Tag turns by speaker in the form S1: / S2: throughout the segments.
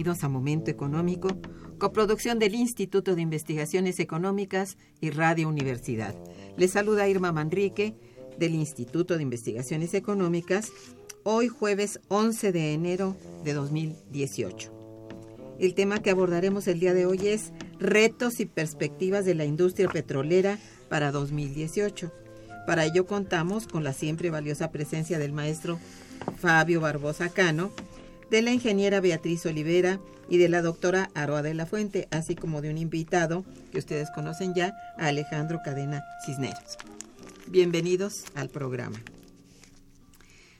S1: Bienvenidos a Momento Económico, coproducción del Instituto de Investigaciones Económicas y Radio Universidad. Les saluda Irma Manrique del Instituto de Investigaciones Económicas, hoy jueves 11 de enero de 2018. El tema que abordaremos el día de hoy es retos y perspectivas de la industria petrolera para 2018. Para ello contamos con la siempre valiosa presencia del maestro Fabio Barbosa Cano, de la ingeniera Beatriz Olivera y de la doctora Aroa de la Fuente, así como de un invitado que ustedes conocen ya, Alejandro Cadena Cisneros. Bienvenidos al programa.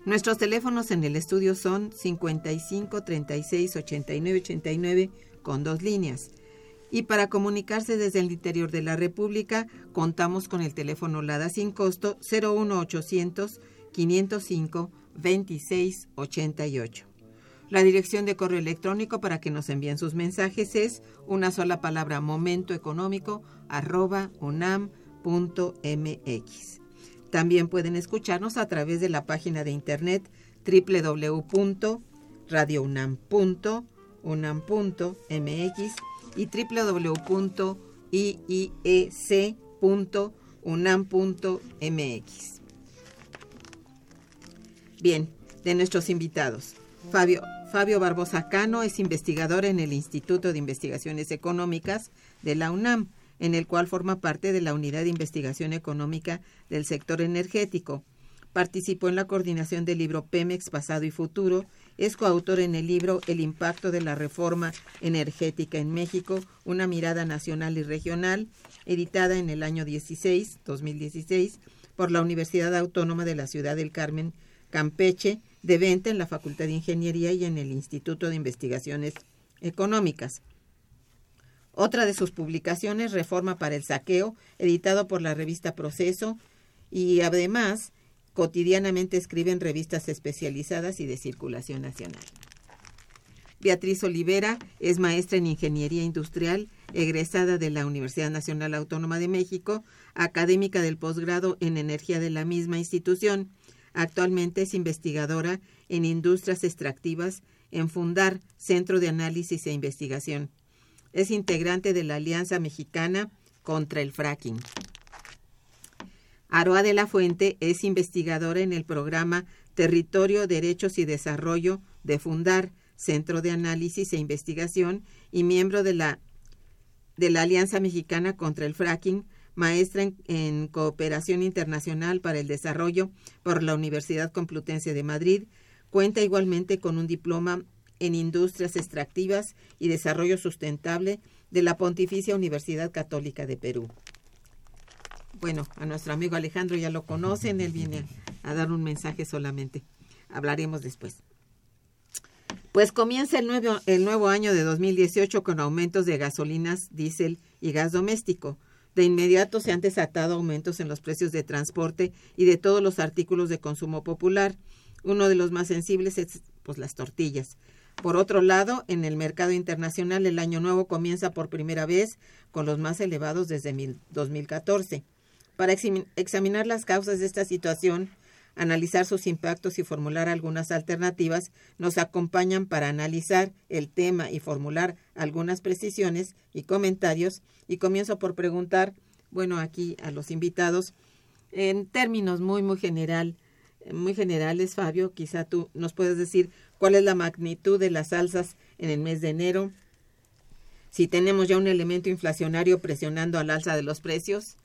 S1: Nuestros teléfonos en el estudio son 55 36 89 89 con dos líneas. Y para comunicarse desde el interior de la República, contamos con el teléfono LADA sin costo 01800 505 2688. La dirección de correo electrónico para que nos envíen sus mensajes es una sola palabra momentoeconómico arroba unam.mx. También pueden escucharnos a través de la página de internet www.radiounam.unam.mx y www.iec.unam.mx. Bien, de nuestros invitados. Fabio, Fabio Barbosa Cano es investigador en el Instituto de Investigaciones Económicas de la UNAM, en el cual forma parte de la Unidad de Investigación Económica del Sector Energético. Participó en la coordinación del libro Pemex Pasado y Futuro. Es coautor en el libro El impacto de la reforma energética en México, una mirada nacional y regional, editada en el año 16, 2016, por la Universidad Autónoma de la Ciudad del Carmen, Campeche, de venta en la Facultad de Ingeniería y en el Instituto de Investigaciones Económicas. Otra de sus publicaciones, Reforma para el Saqueo, editado por la revista Proceso, y además cotidianamente escribe en revistas especializadas y de circulación nacional. Beatriz Olivera es maestra en Ingeniería Industrial, egresada de la Universidad Nacional Autónoma de México, académica del posgrado en Energía de la misma institución Actualmente es investigadora en industrias extractivas en Fundar, Centro de Análisis e Investigación. Es integrante de la Alianza Mexicana contra el Fracking. Aroa de la Fuente es investigadora en el programa Territorio, Derechos y Desarrollo de Fundar, Centro de Análisis e Investigación y miembro de la, de la Alianza Mexicana contra el Fracking, maestra en, Cooperación Internacional para el Desarrollo por la Universidad Complutense de Madrid. Cuenta igualmente con un diploma en Industrias Extractivas y Desarrollo Sustentable de la Pontificia Universidad Católica de Perú. Bueno, a nuestro amigo Alejandro ya lo conocen, él viene a dar un mensaje solamente. Hablaremos después. Pues comienza el nuevo, el nuevo año de 2018 con aumentos de gasolinas, diésel y gas doméstico de inmediato se han desatado aumentos en los precios de transporte y de todos los artículos de consumo popular. Uno de los más sensibles es pues las tortillas. Por otro lado, en el mercado internacional el año nuevo comienza por primera vez con los más elevados desde 2014. Para examinar las causas de esta situación, analizar sus impactos y formular algunas alternativas, nos acompañan para analizar el tema y formular algunas precisiones y comentarios. Y comienzo por preguntar, bueno, aquí a los invitados, en términos muy, muy general, muy generales, Fabio, quizá tú nos puedes decir cuál es la magnitud de las alzas en el mes de enero, si tenemos ya un elemento inflacionario presionando al alza de los precios,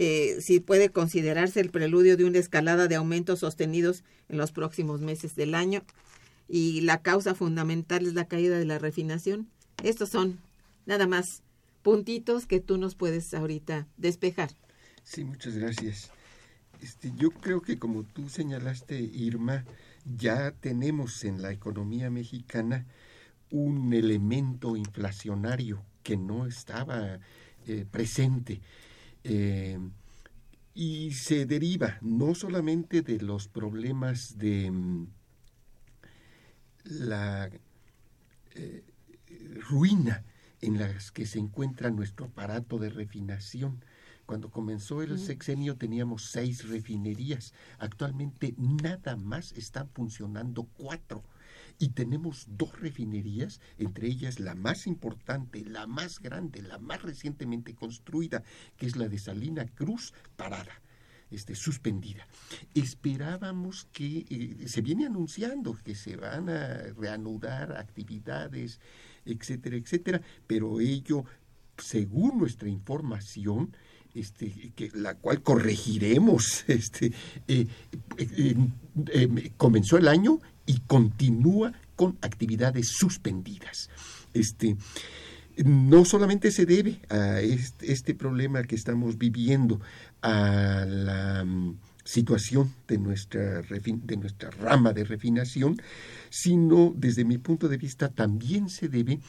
S1: eh, si puede considerarse el preludio de una escalada de aumentos sostenidos en los próximos meses del año y la causa fundamental es la caída de la refinación. Estos son nada más puntitos que tú nos puedes ahorita despejar.
S2: Sí, muchas gracias. Este, yo creo que como tú señalaste, Irma, ya tenemos en la economía mexicana un elemento inflacionario que no estaba eh, presente. Eh, y se deriva no solamente de los problemas de mm, la eh, ruina en las que se encuentra nuestro aparato de refinación, cuando comenzó el sexenio teníamos seis refinerías. Actualmente nada más están funcionando cuatro. Y tenemos dos refinerías, entre ellas la más importante, la más grande, la más recientemente construida, que es la de Salina Cruz, parada. Este, suspendida. Esperábamos que eh, se viene anunciando que se van a reanudar actividades, etcétera, etcétera, pero ello, según nuestra información, este, la cual corregiremos. Este, eh, eh, eh, comenzó el año y continúa con actividades suspendidas. Este, no solamente se debe a este, problema que estamos viviendo, a la mm, situación de nuestra, de nuestra rama de refinación, sino desde mi punto de vista también se debe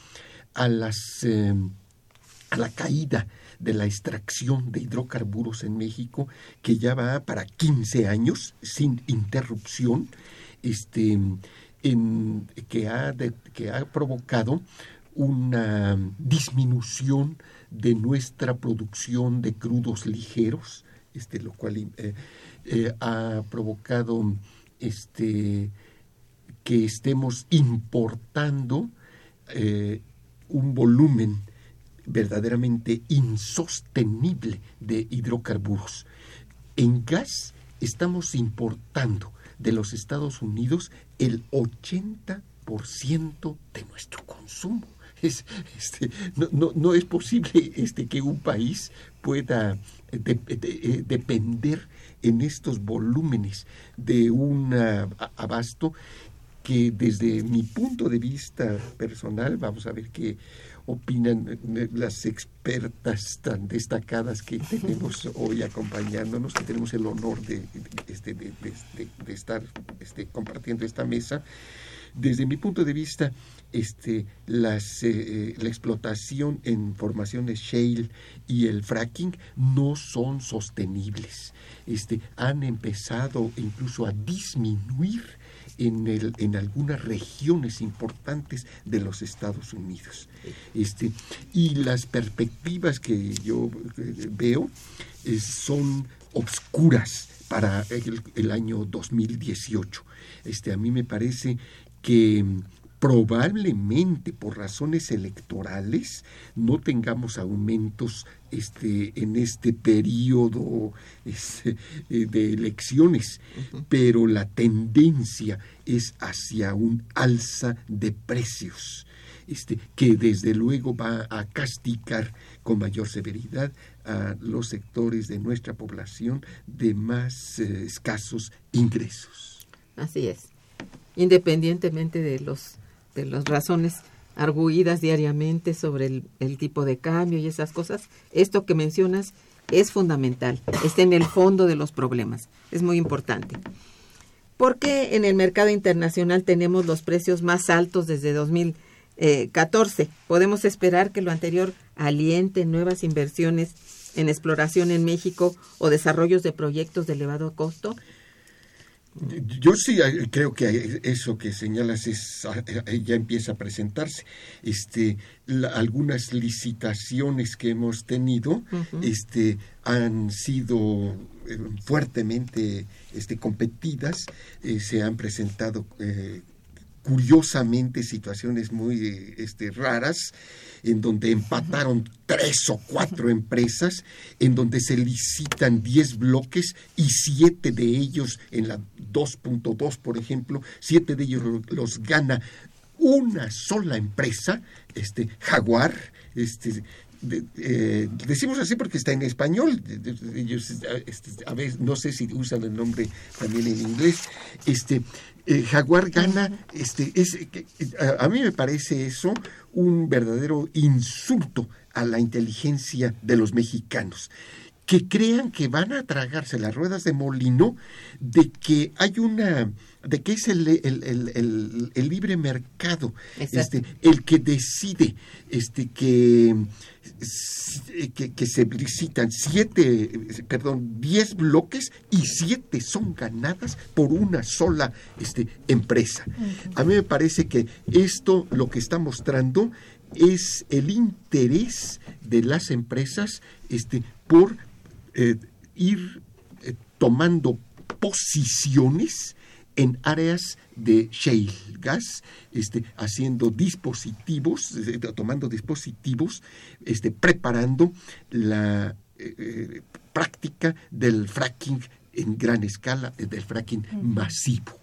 S2: a, las, a la caída de la extracción de hidrocarburos en México, que ya va para 15 años sin interrupción, este, en, que, ha que ha provocado una disminución de nuestra producción de crudos ligeros, este, lo cual eh, eh, ha provocado este, que estemos importando eh, un volumen verdaderamente insostenible de hidrocarburos. En gas estamos importando de los Estados Unidos el 80% de nuestro consumo. Es, este, no, no, es posible este, que un país pueda eh, depender en estos volúmenes de un abasto que desde mi punto de vista personal, vamos a ver que opinan eh, las expertas tan destacadas que tenemos hoy acompañándonos, que tenemos el honor de, este, de, estar este, compartiendo esta mesa. Desde mi punto de vista, este, las, eh, eh, la explotación en formaciones shale y el fracking no son sostenibles. Este, han empezado incluso a disminuir en, algunas regiones importantes de los Estados Unidos. Este, y las perspectivas que yo eh, veo eh, son obscuras para el, el, año 2018. Este, a mí me parece que probablemente por razones electorales no tengamos aumentos este, en este periodo este, eh, de elecciones, pero la tendencia es hacia un alza de precios. Este, que desde luego va a castigar con mayor severidad a los sectores de nuestra población de más eh, escasos ingresos.
S1: Así es, independientemente de los de las razones arguidas diariamente sobre el, tipo de cambio y esas cosas, esto que mencionas es fundamental, está en el fondo de los problemas, es muy importante. ¿Por qué en el mercado internacional tenemos los precios más altos desde 2014? Podemos esperar que lo anterior aliente nuevas inversiones en exploración en México o desarrollos de proyectos de elevado costo?
S2: Yo sí eh, creo que eso que señalas es ah, eh, ya empieza a presentarse. Este, algunas licitaciones que hemos tenido, este, han sido eh, fuertemente este, competidas, se han presentado curiosamente situaciones muy este, raras en donde empataron tres o cuatro empresas, en donde se licitan diez bloques y siete de ellos en la 2.2, por ejemplo, siete de ellos los gana una sola empresa, este Jaguar, este eh, decimos así porque está en español, ellos este, a veces no sé si usan el nombre también en inglés, este eh, Jaguar gana, este, es, a, mí me parece eso un verdadero insulto a la inteligencia de los mexicanos que crean que van a tragarse las ruedas de molino de que hay una de que es el, el, libre mercado este, el que decide este que que, se licitan siete, perdón, diez bloques y siete son ganadas por una sola este, empresa. A mí me parece que esto lo que está mostrando es el interés de las empresas este, por eh, ir eh, tomando posiciones en áreas de shale gas, este, haciendo dispositivos, eh, tomando dispositivos, este, preparando la eh, eh, práctica del fracking en gran escala, del fracking masivo.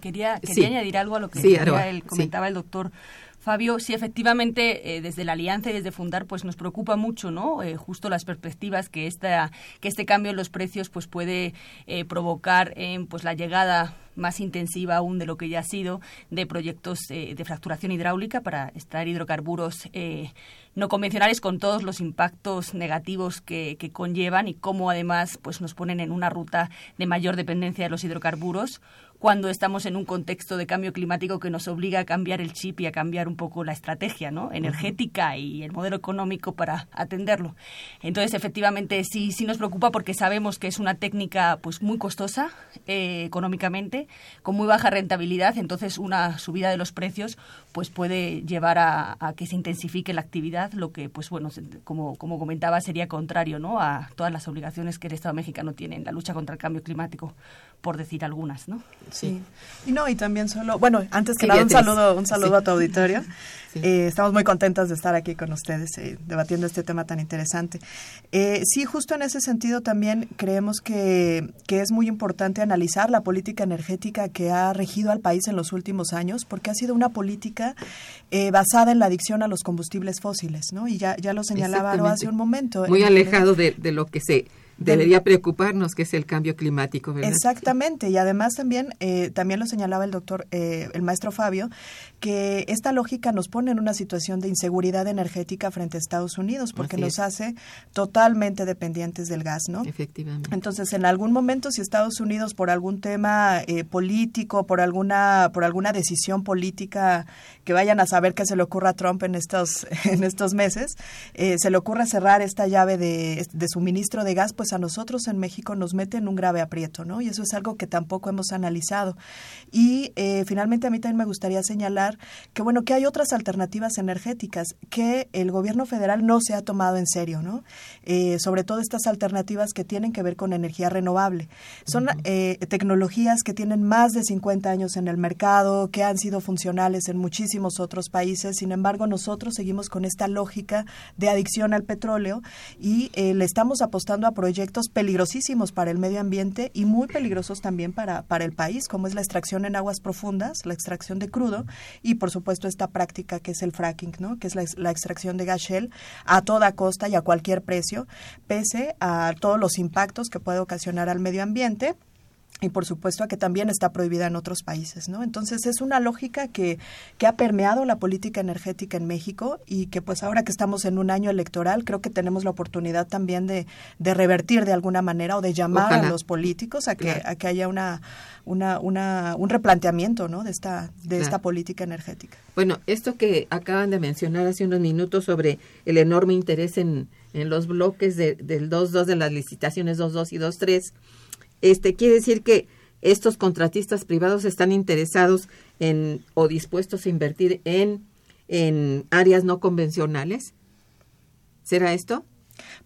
S3: quería, quería añadir algo a lo que comentaba el doctor Fabio, sí, efectivamente, eh, desde la Alianza y desde Fundar, pues nos preocupa mucho, ¿no? Eh, justo las perspectivas que esta, que este cambio en los precios, pues puede eh, provocar, en pues la llegada más intensiva aún de lo que ya ha sido de proyectos de fracturación hidráulica para extraer hidrocarburos no convencionales con todos los impactos negativos que, que, conllevan y cómo además pues nos ponen en una ruta de mayor dependencia de los hidrocarburos cuando estamos en un contexto de cambio climático que nos obliga a cambiar el chip y a cambiar un poco la estrategia ¿no? energética y el modelo económico para atenderlo. Entonces, efectivamente, sí, sí nos preocupa porque sabemos que es una técnica pues muy costosa eh, económicamente, con muy baja rentabilidad, entonces una subida de los precios pues puede llevar a, que se intensifique la actividad, lo que, pues bueno, como, como comentaba, sería contrario ¿no? a todas las obligaciones que el Estado mexicano tiene en la lucha contra el cambio climático por decir algunas, ¿no?
S4: Sí. Y no, y también solo, bueno, antes que nada un saludo, un saludo a tu auditorio. Eh, estamos muy contentas de estar aquí con ustedes eh, debatiendo este tema tan interesante. Eh, sí, justo en ese sentido también creemos que, que es muy importante analizar la política energética que ha regido al país en los últimos años, porque ha sido una política basada en la adicción a los combustibles fósiles, ¿no? Y ya, ya lo señalaba hace un momento.
S1: Muy alejado de, de lo que se debería preocuparnos, que es el cambio climático, ¿verdad?
S4: Exactamente, y además también, eh, también lo señalaba el doctor, eh, el maestro Fabio, que esta lógica nos pone en una situación de inseguridad energética frente a Estados Unidos, porque nos hace totalmente dependientes del gas, ¿no?
S1: Efectivamente.
S4: Entonces, en algún momento, si Estados Unidos, por algún tema eh, político, por alguna, por alguna decisión política que vayan a saber que se le ocurra a Trump en estos, en estos meses, se le ocurre cerrar esta llave de, de suministro de gas, pues a nosotros en México nos mete en un grave aprieto, ¿no? Y eso es algo que tampoco hemos analizado. Y eh, finalmente a mí también me gustaría señalar que, bueno, que hay otras alternativas energéticas que el gobierno federal no se ha tomado en serio, ¿no? Eh, sobre todo estas alternativas que tienen que ver con energía renovable. Son eh, tecnologías que tienen más de 50 años en el mercado, que han sido funcionales en otros países. Sin embargo, nosotros seguimos con esta lógica de adicción al petróleo y le estamos apostando a proyectos proyectos peligrosísimos para el medio ambiente y muy peligrosos también para, para el país, como es la extracción en aguas profundas, la extracción de crudo y, por supuesto, esta práctica que es el fracking, ¿no? que es la, la extracción de gas shell a toda costa y a cualquier precio, pese a todos los impactos que puede ocasionar al medio ambiente y por supuesto a que también está prohibida en otros países, ¿no? Entonces es una lógica que, que, ha permeado la política energética en México y que pues ahora que estamos en un año electoral creo que tenemos la oportunidad también de, de revertir de alguna manera o de llamar a los políticos a que, a que haya una, una, una, un replanteamiento ¿no? de, esta, de esta política energética.
S1: Bueno, esto que acaban de mencionar hace unos minutos sobre el enorme interés en en los bloques de, del 2.2 de las licitaciones 2.2 y 2.3, este, quiere decir que estos contratistas privados están interesados en o dispuestos a invertir en, en áreas no convencionales. ¿Será esto?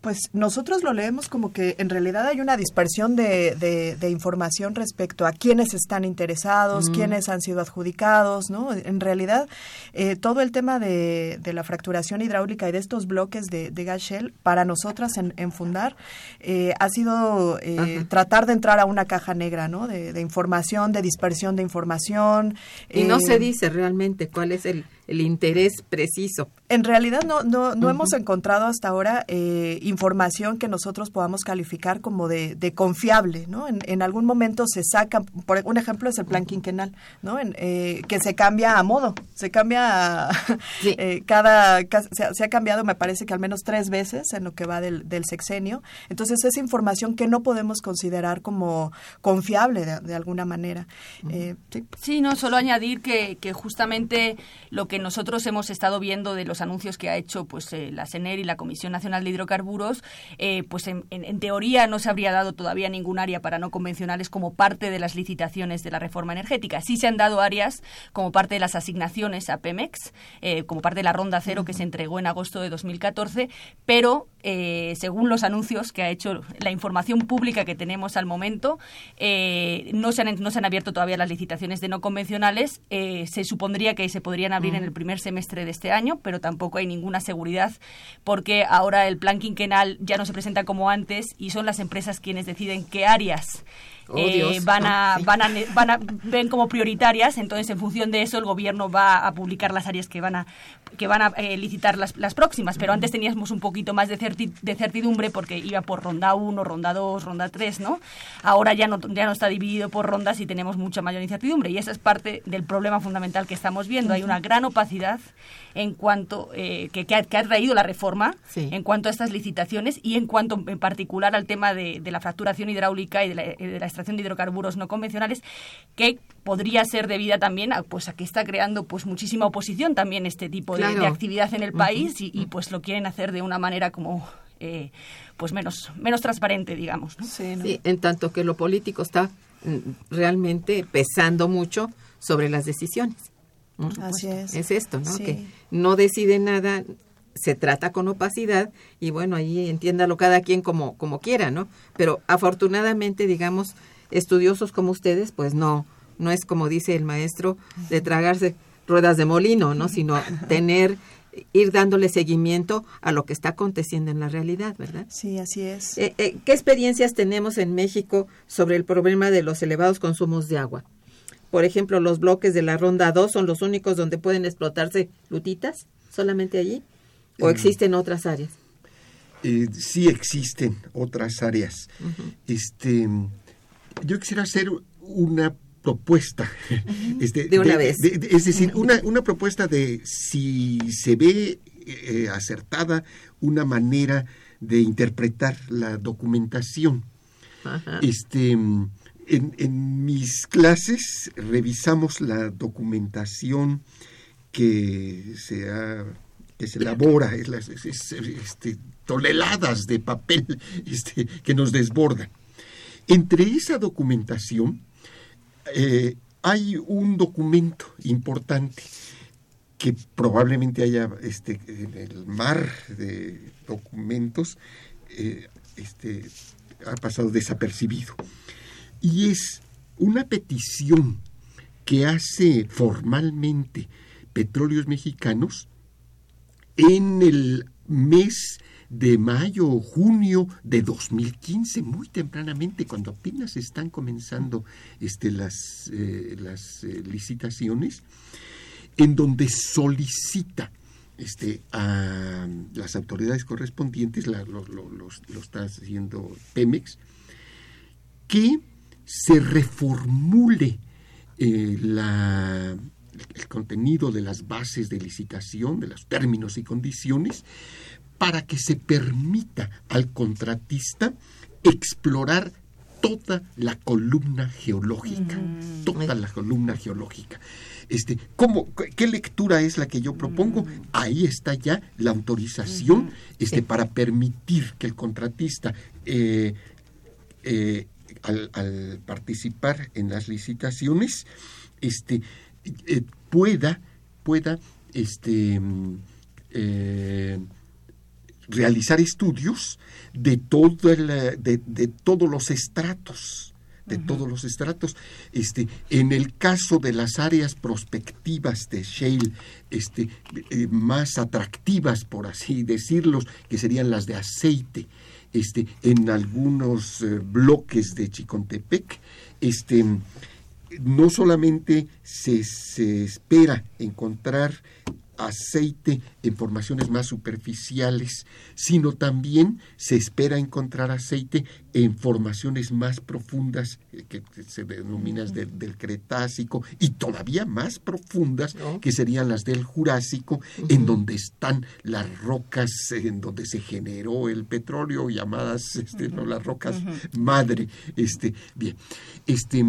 S4: Pues nosotros lo leemos como que en realidad hay una dispersión de, de, información respecto a quiénes están interesados, quiénes han sido adjudicados, ¿no? En realidad, eh, todo el tema de, de, la fracturación hidráulica y de estos bloques de, de gas shell, para nosotras en, en Fundar, eh, ha sido eh, tratar de entrar a una caja negra, ¿no? De, información, de dispersión de información.
S1: Y no se dice realmente cuál es el el interés preciso.
S4: En realidad no, no, no hemos encontrado hasta ahora eh, información que nosotros podamos calificar como de, de confiable, ¿no? En, en, algún momento se saca, por un ejemplo es el plan quinquenal, ¿no? En, eh, que se cambia a modo, se cambia eh, cada, se, ha cambiado me parece que al menos tres veces en lo que va del, del sexenio. Entonces es información que no podemos considerar como confiable de, alguna manera.
S3: ¿sí? sí, no, solo añadir que, que justamente lo que nosotros hemos estado viendo de los anuncios que ha hecho pues eh, la CENER y la Comisión Nacional de Hidrocarburos, eh, pues en, teoría no se habría dado todavía ningún área para no convencionales como parte de las licitaciones de la reforma energética. Sí se han dado áreas como parte de las asignaciones a Pemex, eh, como parte de la ronda cero que se entregó en agosto de 2014, pero según los anuncios que ha hecho la información pública que tenemos al momento, no, se han, no se han abierto todavía las licitaciones de no convencionales. se supondría que se podrían abrir en el primer semestre de este año, pero tampoco hay ninguna seguridad porque ahora el plan quinquenal ya no se presenta como antes y son las empresas quienes deciden qué áreas Oh, eh, van, a, van, a, van a ven como prioritarias, entonces en función de eso el gobierno va a publicar las áreas que van a que van a eh, licitar las, las, próximas, pero antes teníamos un poquito más de, de certidumbre porque iba por ronda 1, ronda 2, ronda 3, ¿no? Ahora ya no, ya no está dividido por rondas y tenemos mucha mayor incertidumbre. Y esa es parte del problema fundamental que estamos viendo. Hay una gran opacidad en cuanto eh, que, que, ha, traído la reforma en cuanto a estas licitaciones y en cuanto en particular al tema de, de la fracturación hidráulica y de la, de la extracción de hidrocarburos no convencionales, que podría ser debida también a, pues, a que está creando pues muchísima oposición también este tipo de, actividad en el país y, pues lo quieren hacer de una manera como eh, pues menos menos transparente digamos
S1: sí, en tanto que lo político está mm, realmente pesando mucho sobre las decisiones.
S4: Así es.
S1: es esto no que no decide nada se trata con opacidad y bueno ahí entiéndalo cada quien como como quiera no pero afortunadamente digamos estudiosos como ustedes, pues no, no es como dice el maestro, de tragarse ruedas de molino, ¿no? Sino tener ir dándole seguimiento a lo que está aconteciendo en la realidad, ¿verdad?
S4: Sí, así es.
S1: Eh, eh, ¿Qué experiencias tenemos en México sobre el problema de los elevados consumos de agua? Por ejemplo, los bloques de la ronda 2 son los únicos donde pueden explotarse lutitas, solamente allí, o existen otras áreas.
S2: Eh, sí existen otras áreas. Este yo quisiera hacer una propuesta.
S1: Este, de una vez.
S2: es decir, una, una, propuesta de si se ve eh, acertada una manera de interpretar la documentación. Este, en, en, mis clases revisamos la documentación que se, que se elabora, es, este, toneladas de papel este, que nos desbordan. Entre esa documentación eh, hay un documento importante que probablemente haya este, en el mar de documentos eh, este, ha pasado desapercibido. Y es una petición que hace formalmente Petróleos Mexicanos en el mes de mayo o junio de 2015, muy tempranamente, cuando apenas están comenzando este, las, eh, las eh, licitaciones, en donde solicita este, a las autoridades correspondientes, lo, está haciendo Pemex, que se reformule eh, la, el contenido de las bases de licitación, de los términos y condiciones, para que se permita al contratista explorar toda la columna geológica, toda la columna geológica. Este, ¿cómo, ¿Qué lectura es la que yo propongo? Mm. Ahí está ya la autorización este, para permitir que el contratista eh, eh, al, participar en las licitaciones este, eh, pueda, pueda este, realizar estudios de, todo de todos los estratos de todos los estratos. Este, en el caso de las áreas prospectivas de shale, este, eh, más atractivas, por así decirlo, que serían las de aceite, este, en algunos eh, bloques de Chicontepec, este, no solamente se, se espera encontrar aceite en formaciones más superficiales, sino también se espera encontrar aceite en formaciones más profundas, eh, que se denominan del Cretácico, y todavía más profundas, que serían las del Jurásico, en donde están las rocas, en donde se generó el petróleo, llamadas este, las rocas madre. Este, bien, este,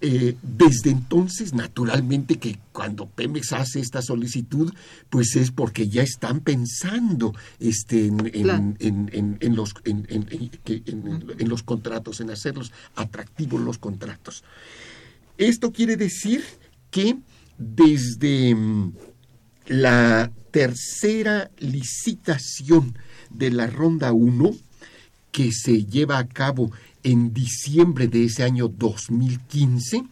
S2: eh, desde entonces, naturalmente que cuando Pemex hace esta solicitud, pues es porque ya están pensando este, en, en, los, en, los contratos, en hacerlos atractivos los contratos. Esto quiere decir que desde mm, la tercera licitación de la ronda 1, que se lleva a cabo en diciembre de ese año 2015,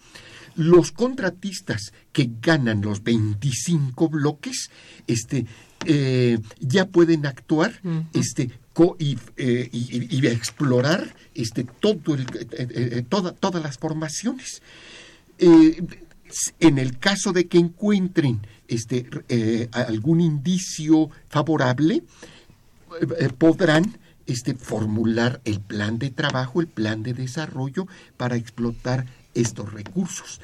S2: los contratistas que ganan los 25 bloques este, eh, ya pueden actuar este, eh, y, explorar este, todo el, eh, todas las formaciones. en el caso de que encuentren este, algún indicio favorable, podrán este, formular el plan de trabajo, el plan de desarrollo para explotar estos recursos.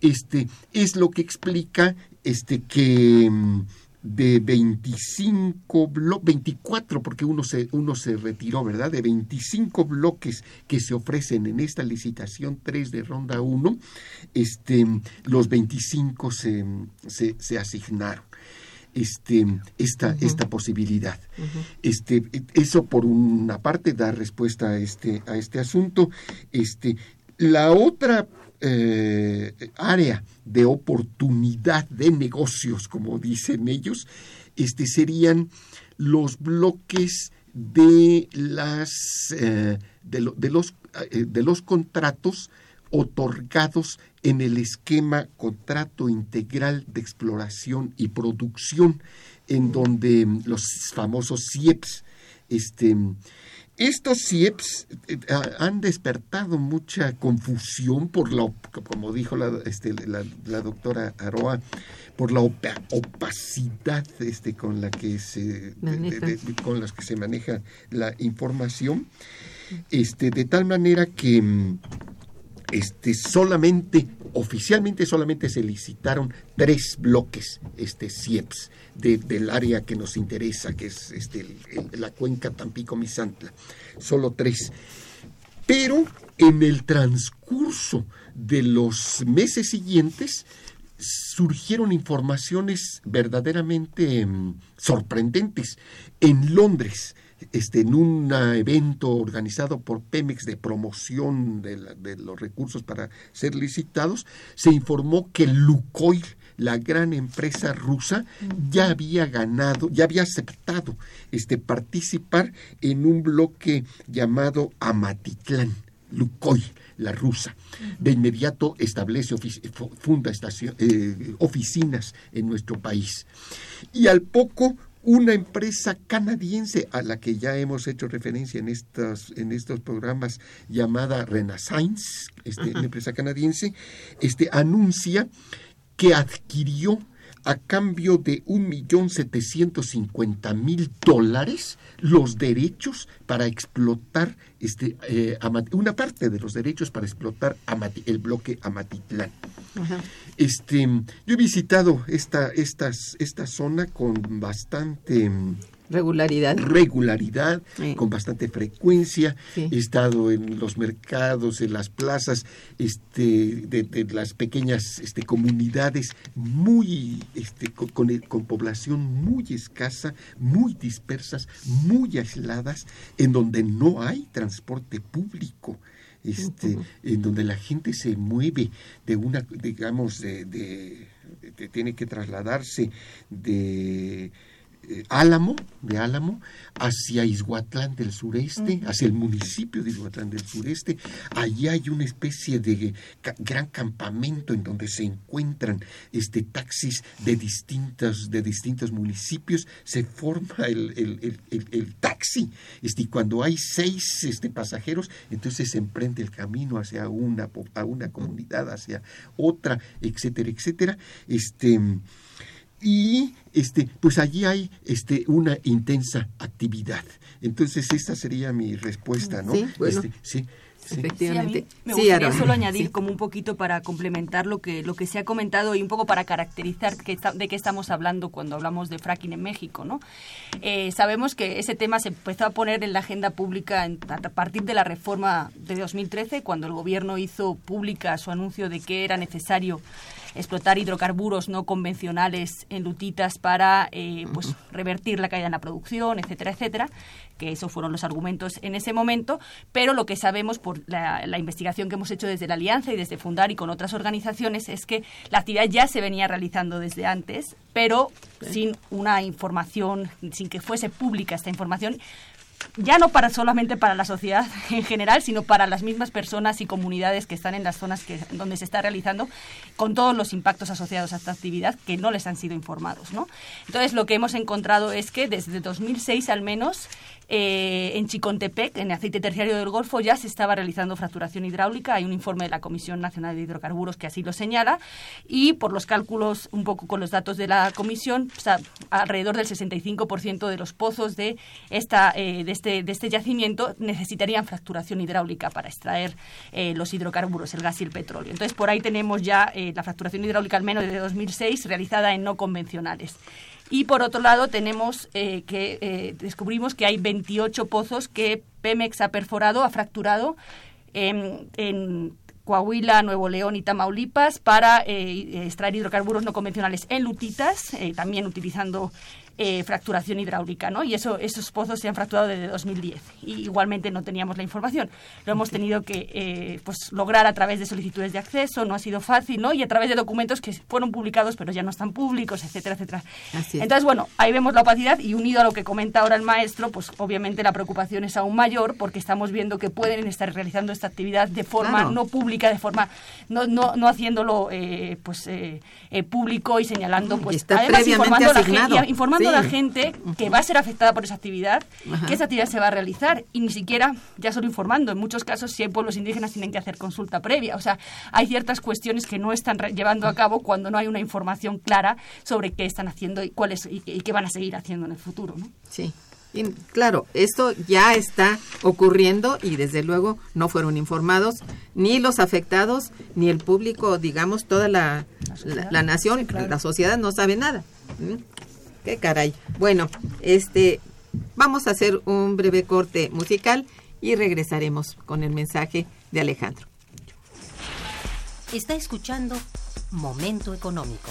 S2: Este es lo que explica este que mm, de 25 bloques, 24, porque uno se, uno se retiró, ¿verdad? De 25 bloques que se ofrecen en esta licitación 3 de ronda 1, este, los 25 se, se, asignaron. Este, esta, esta posibilidad. este, eso por una parte da respuesta a este, a este asunto. Este, la otra eh, área de oportunidad de negocios, como dicen ellos, este, serían los bloques de, las, eh, de, los, eh, de los contratos otorgados en el esquema contrato integral de exploración y producción, en donde los famosos CIEPS este, estos CIEPs eh, han despertado mucha confusión por la, como dijo la, este, la, doctora Aroa, por la opacidad este, con la que se con las que se maneja la información, este, de tal manera que este, solamente, oficialmente solamente se licitaron tres bloques este, CIEPS del área que nos interesa, que es este, la cuenca Tampico-Misantla. Solo tres. Pero en el transcurso de los meses siguientes surgieron informaciones verdaderamente mm, sorprendentes. En Londres, este, en un evento organizado por Pemex de promoción de, los recursos para ser licitados, se informó que Lukoil, la gran empresa rusa, ya había ganado, ya había aceptado este, participar en un bloque llamado Amatitlán, Lukoil la rusa. De inmediato establece, funda eh, oficinas en nuestro país. Y al poco una empresa canadiense a la que ya hemos hecho referencia en estos, en estos programas llamada Renaissance, este, una empresa canadiense, este, anuncia que adquirió a cambio de un millón setecientos cincuenta mil dólares los derechos para explotar este eh, una parte de los derechos para explotar el bloque Amatitlán. Este, yo he visitado esta, esta zona con bastante
S1: regularidad,
S2: regularidad con bastante frecuencia. He estado en los mercados, en las plazas, este, de, las pequeñas este, comunidades muy, este, con, con, población muy escasa, muy dispersas, muy aisladas, en donde no hay transporte público este, en donde la gente se mueve de una, digamos, de tiene que trasladarse de Álamo, de Álamo, hacia Izhuatlán del sureste, hacia el municipio de Izhuatlán del sureste. Allí hay una especie de gran campamento en donde se encuentran este, taxis de distintos, de distintos municipios. Se forma el, el, taxi. Este, y cuando hay seis este, pasajeros, entonces se emprende el camino hacia una, a una comunidad, hacia otra, etcétera, etcétera. Este, y este pues allí hay este una intensa actividad entonces esta sería mi respuesta no
S1: sí, bueno.
S2: Este, sí
S1: Efectivamente.
S3: me gustaría solo añadir como un poquito para complementar lo que lo que se ha comentado y un poco para caracterizar que de qué estamos hablando cuando hablamos de fracking en México, ¿no? Eh, sabemos que ese tema se empezó a poner en la agenda pública a partir de la reforma de 2013, cuando el gobierno hizo pública su anuncio de que era necesario explotar hidrocarburos no convencionales en lutitas para eh, pues revertir la caída en la producción, etcétera, etcétera, que esos fueron los argumentos en ese momento, pero lo que sabemos por la, investigación que hemos hecho desde la Alianza y desde Fundar y con otras organizaciones es que la actividad ya se venía realizando desde antes, pero sin una información, sin que fuese pública esta información ya no para solamente para la sociedad en general, sino para las mismas personas y comunidades que están en las zonas que, donde se está realizando, con todos los impactos asociados a esta actividad que no les han sido informados. ¿no? Entonces, lo que hemos encontrado es que desde 2006 al menos eh, en Chicontepec, en aceite terciario del Golfo, ya se estaba realizando fracturación hidráulica. Hay un informe de la Comisión Nacional de Hidrocarburos que así lo señala. Y por los cálculos, un poco con los datos de la Comisión, alrededor del 65% de los pozos de, esta, eh, de, este, de este yacimiento necesitarían fracturación hidráulica para extraer eh, los hidrocarburos, el gas y el petróleo. Entonces, por ahí tenemos ya la fracturación hidráulica, al menos desde 2006, realizada en no convencionales. Y por otro lado tenemos eh, que eh, descubrimos que hay 28 pozos que Pemex ha perforado, ha fracturado en, Coahuila, Nuevo León y Tamaulipas para eh, extraer hidrocarburos no convencionales en lutitas, también utilizando eh, fracturación hidráulica, ¿no? Y eso, esos pozos se han fracturado desde 2010 y igualmente no teníamos la información. Lo hemos tenido que eh, pues lograr a través de solicitudes de acceso, no ha sido fácil, ¿no? Y a través de documentos que fueron publicados pero ya no están públicos, etcétera, etcétera. Entonces, bueno, ahí vemos la opacidad y unido a lo que comenta ahora el maestro, pues obviamente la preocupación es aún mayor porque estamos viendo que pueden estar realizando esta actividad de forma no pública, de forma no, no, no haciéndolo eh, pues público y señalando pues
S1: está además informando,
S3: la, informando la gente que va a ser afectada por esa actividad, que esa actividad se va a realizar y ni siquiera ya solo informando. En muchos casos, si hay pueblos indígenas, tienen que hacer consulta previa. O sea, hay ciertas cuestiones que no están llevando a cabo cuando no hay una información clara sobre qué están haciendo y cuáles y, qué van a seguir haciendo en el futuro. ¿no?
S1: Sí. claro, esto ya está ocurriendo y desde luego no fueron informados ni los afectados ni el público, digamos, toda la, la, nación, la sociedad no sabe nada. Qué caray. Bueno, este vamos a hacer un breve corte musical y regresaremos con el mensaje de Alejandro.
S5: Está escuchando Momento Económico.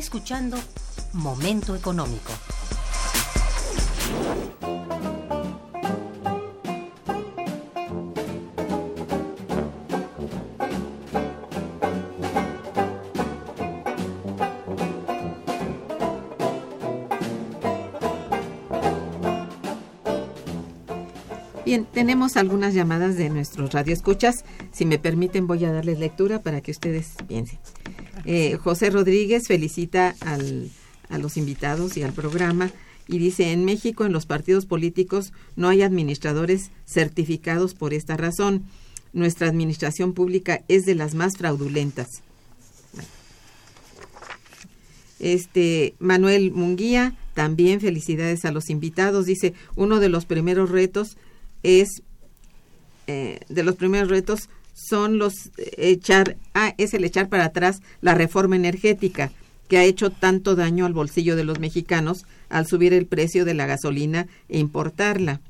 S5: Escuchando Momento Económico.
S1: Bien, tenemos algunas llamadas de nuestros radioescuchas. Si me permiten, voy a darles lectura para que ustedes piensen. Eh, José Rodríguez felicita a los invitados y al programa y dice, en México en los partidos políticos no hay administradores certificados por esta razón. Nuestra administración pública es de las más fraudulentas. Este Manuel Munguía, también felicidades a los invitados. Dice, uno de los primeros retos es eh, de los primeros retos son los echar ah, es el echar para atrás la reforma energética que ha hecho tanto daño al bolsillo de los mexicanos al subir el precio de la gasolina e importarla.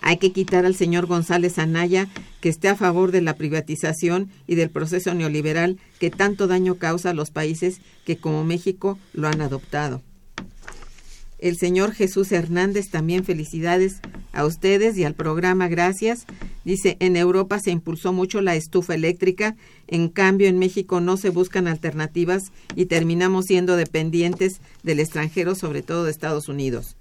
S1: Hay que quitar al señor González Anaya, que esté a favor de la privatización y del proceso neoliberal que tanto daño causa a los países que como México lo han adoptado el señor Jesús Hernández, también felicidades a ustedes y al programa, gracias. Dice, en Europa se impulsó mucho la estufa eléctrica, en cambio en México no se buscan alternativas y terminamos siendo dependientes del extranjero, sobre todo de Estados Unidos.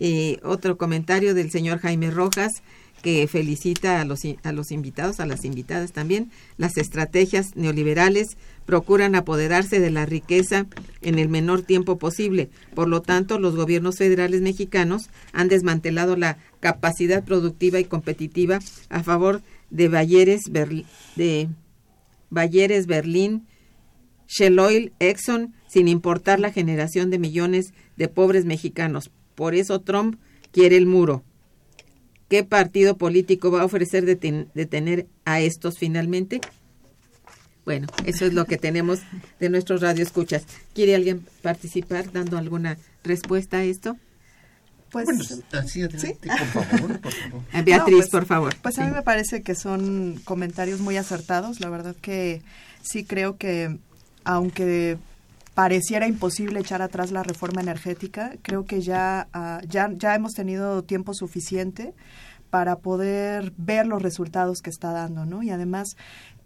S1: Y otro comentario del señor Jaime Rojas, que felicita a los, a los invitados, a las invitadas también. Las estrategias neoliberales procuran apoderarse de la riqueza en el menor tiempo posible. Por lo tanto, los gobiernos federales mexicanos han desmantelado la capacidad productiva y competitiva a favor de Bayeres, de Bayeres Berlín, Shell Oil, Exxon, sin importar la generación de millones de pobres mexicanos. Por eso Trump quiere el muro. ¿Qué partido político va a ofrecer detener a estos finalmente? Bueno, eso es lo que tenemos de nuestros radioescuchas. ¿Quiere alguien participar dando alguna respuesta a esto?
S2: Pues, así adelante, por favor,
S1: Beatriz, pues, por favor.
S4: Pues a mí me parece que son comentarios muy acertados. La verdad que sí creo que, aunque pareciera imposible echar atrás la reforma energética. Creo que ya, ah, ya, ya hemos tenido tiempo suficiente para poder ver los resultados que está dando, ¿no? Y además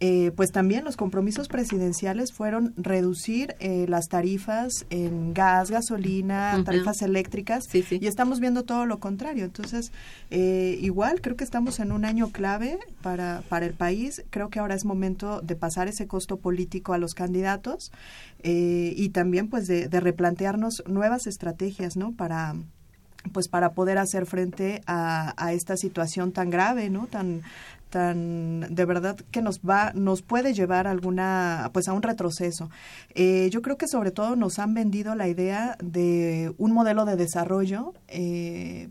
S4: eh, pues también los compromisos presidenciales fueron reducir eh, las tarifas en gas, gasolina, tarifas eléctricas, y estamos viendo todo lo contrario. Entonces, eh, igual creo que estamos en un año clave para, para el país. Creo que ahora es momento de pasar ese costo político a los candidatos y también pues de, de replantearnos nuevas estrategias, ¿no? Para pues para poder hacer frente a, a, esta situación tan grave, ¿no? Tan tan de verdad que nos va nos puede llevar a alguna pues a un retroceso eh, yo creo que sobre todo nos han vendido la idea de un modelo de desarrollo eh,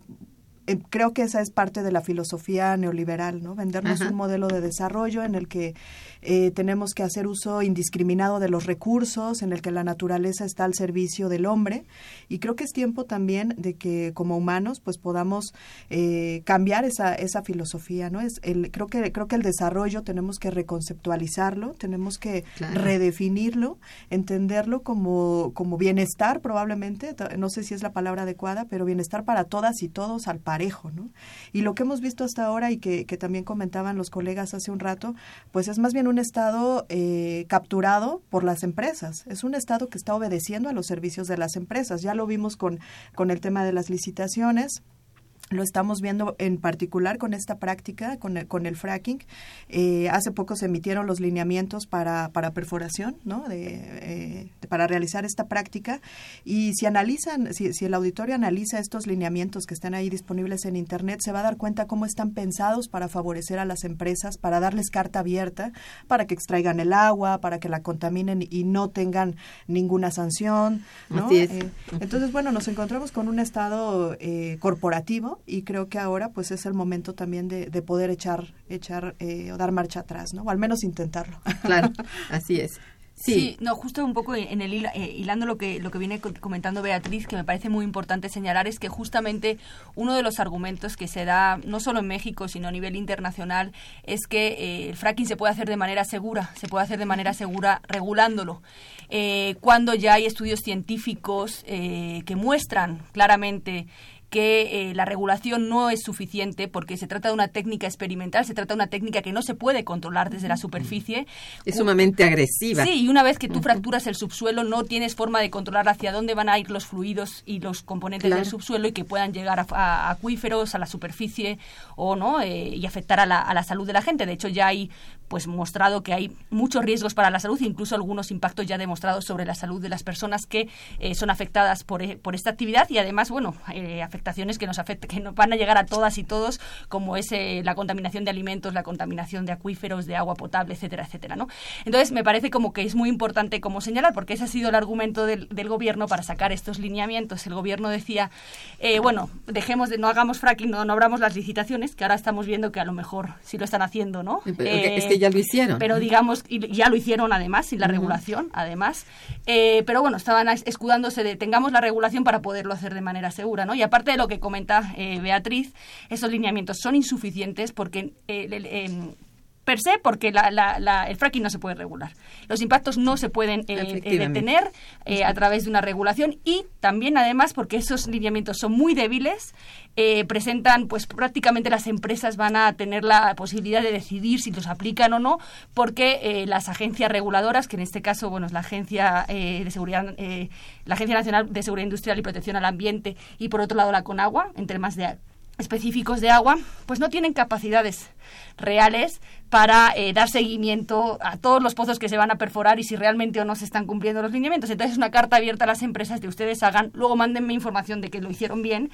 S4: eh, creo que esa es parte de la filosofía neoliberal, ¿no? Vendernos un modelo de desarrollo en el que eh, tenemos que hacer uso indiscriminado de los recursos, en el que la naturaleza está al servicio del hombre. Y creo que es tiempo también de que como humanos pues podamos eh, cambiar esa, esa filosofía, ¿no? Es el, creo, que, creo que el desarrollo tenemos que reconceptualizarlo, tenemos que redefinirlo, entenderlo como, como bienestar probablemente, no sé si es la palabra adecuada, pero bienestar para todas y todos al par ¿no? Y lo que hemos visto hasta ahora y que, también comentaban los colegas hace un rato, pues es más bien un Estado eh, capturado por las empresas. Es un Estado que está obedeciendo a los servicios de las empresas. Ya lo vimos con, con el tema de las licitaciones lo estamos viendo en particular con esta práctica, con el, con el fracking. Eh, hace poco se emitieron los lineamientos para, para perforación, ¿no? De, eh, para realizar esta práctica. Y si analizan, si, si, el auditorio analiza estos lineamientos que están ahí disponibles en Internet, se va a dar cuenta cómo están pensados para favorecer a las empresas, para darles carta abierta, para que extraigan el agua, para que la contaminen y no tengan ninguna sanción. ¿no? Eh, entonces, bueno, nos encontramos con un estado corporativo y creo que ahora pues es el momento también de, poder echar echar eh, o dar marcha atrás no o al menos intentarlo
S1: claro así es
S3: Sí. no, justo un poco en el eh, hilando lo que lo que viene comentando Beatriz, que me parece muy importante señalar es que justamente uno de los argumentos que se da no solo en México sino a nivel internacional es que eh, el fracking se puede hacer de manera segura, se puede hacer de manera segura regulándolo. Eh, cuando ya hay estudios científicos que muestran claramente que eh, la regulación no es suficiente porque se trata de una técnica experimental, se trata de una técnica que no se puede controlar desde la superficie.
S1: Es sumamente agresiva.
S3: Sí, y una vez que tú fracturas el subsuelo no tienes forma de controlar hacia dónde van a ir los fluidos y los componentes del subsuelo y que puedan llegar a, acuíferos, a la superficie o no eh, y afectar a la, a la salud de la gente. De hecho, ya hay pues mostrado que hay muchos riesgos para la salud, incluso algunos impactos ya demostrados sobre la salud de las personas que eh, son afectadas por, por, esta actividad y además, bueno, eh, afectaciones que nos afecta, que nos van a llegar a todas y todos, como es eh, la contaminación de alimentos, la contaminación de acuíferos, de agua potable, etcétera, etcétera, ¿no? Entonces, me parece como que es muy importante como señalar, porque ese ha sido el argumento del, del gobierno para sacar estos lineamientos. El gobierno decía, bueno, dejemos de, no hagamos fracking, no, no abramos las licitaciones, que ahora estamos viendo que a lo mejor sí lo están haciendo, ¿no?
S1: es que ya lo hicieron.
S3: Pero digamos, y ya lo hicieron además, sin la regulación, además. Eh, pero bueno, estaban escudándose de tengamos la regulación para poderlo hacer de manera segura, ¿no? Y aparte de lo que comenta eh, Beatriz, esos lineamientos son insuficientes porque eh, em, per se porque la, el fracking no se puede regular. Los impactos no se pueden eh, eh, detener eh, a través de una regulación y también además porque esos lineamientos son muy débiles, presentan pues prácticamente las empresas van a tener la posibilidad de decidir si los aplican o no porque las agencias reguladoras, que en este caso bueno es la agencia de seguridad, la agencia nacional de seguridad industrial y protección al ambiente y por otro lado la CONAGUA en temas de específicos de agua, pues no tienen capacidades reales para eh, dar seguimiento a todos los pozos que se van a perforar y si realmente o no se están cumpliendo los lineamientos. Entonces es una carta abierta a las empresas de ustedes hagan, luego mándenme información de que lo hicieron bien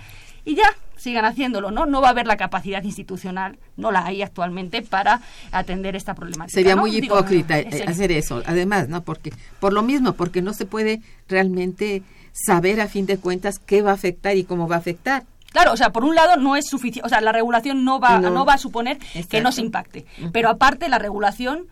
S3: y ya sigan haciéndolo, ¿no? No va a haber la capacidad institucional, no la hay actualmente para atender esta problemática.
S1: Sería muy hipócrita hacer eso, además, ¿no? Porque por lo mismo, porque no se puede realmente saber a fin de cuentas qué va a afectar y cómo va a afectar.
S3: Claro, o sea, por un lado no es suficiente, o sea, la regulación no va, no. va a suponer que no se impacte, pero aparte la regulación